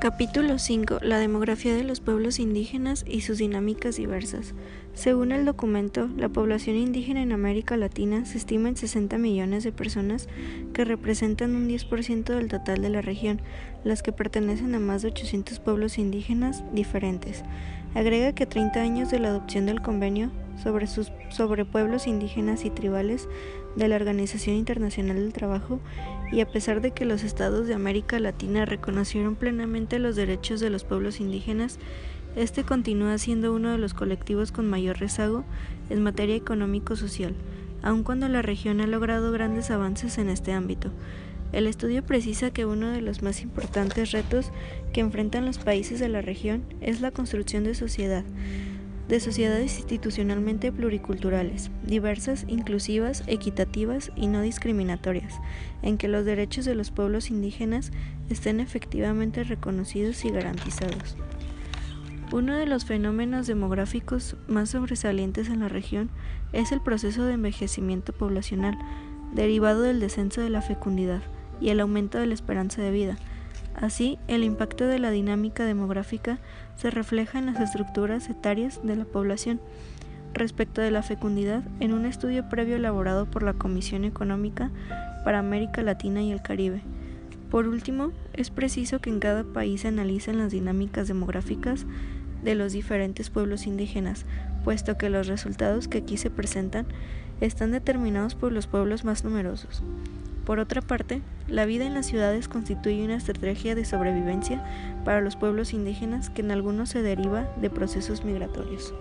Capítulo 5. La demografía de los pueblos indígenas y sus dinámicas diversas. Según el documento, la población indígena en América Latina se estima en 60 millones de personas que representan un 10% del total de la región, las que pertenecen a más de 800 pueblos indígenas diferentes. Agrega que 30 años de la adopción del convenio sobre, sus, sobre pueblos indígenas y tribales de la Organización Internacional del Trabajo y a pesar de que los estados de América Latina reconocieron plenamente los derechos de los pueblos indígenas, este continúa siendo uno de los colectivos con mayor rezago en materia económico-social, aun cuando la región ha logrado grandes avances en este ámbito. El estudio precisa que uno de los más importantes retos que enfrentan los países de la región es la construcción de sociedad, de sociedades institucionalmente pluriculturales, diversas, inclusivas, equitativas y no discriminatorias, en que los derechos de los pueblos indígenas estén efectivamente reconocidos y garantizados. Uno de los fenómenos demográficos más sobresalientes en la región es el proceso de envejecimiento poblacional, derivado del descenso de la fecundidad y el aumento de la esperanza de vida, Así, el impacto de la dinámica demográfica se refleja en las estructuras etarias de la población. Respecto de la fecundidad, en un estudio previo elaborado por la Comisión Económica para América Latina y el Caribe. Por último, es preciso que en cada país se analicen las dinámicas demográficas de los diferentes pueblos indígenas, puesto que los resultados que aquí se presentan están determinados por los pueblos más numerosos. Por otra parte, la vida en las ciudades constituye una estrategia de sobrevivencia para los pueblos indígenas que en algunos se deriva de procesos migratorios.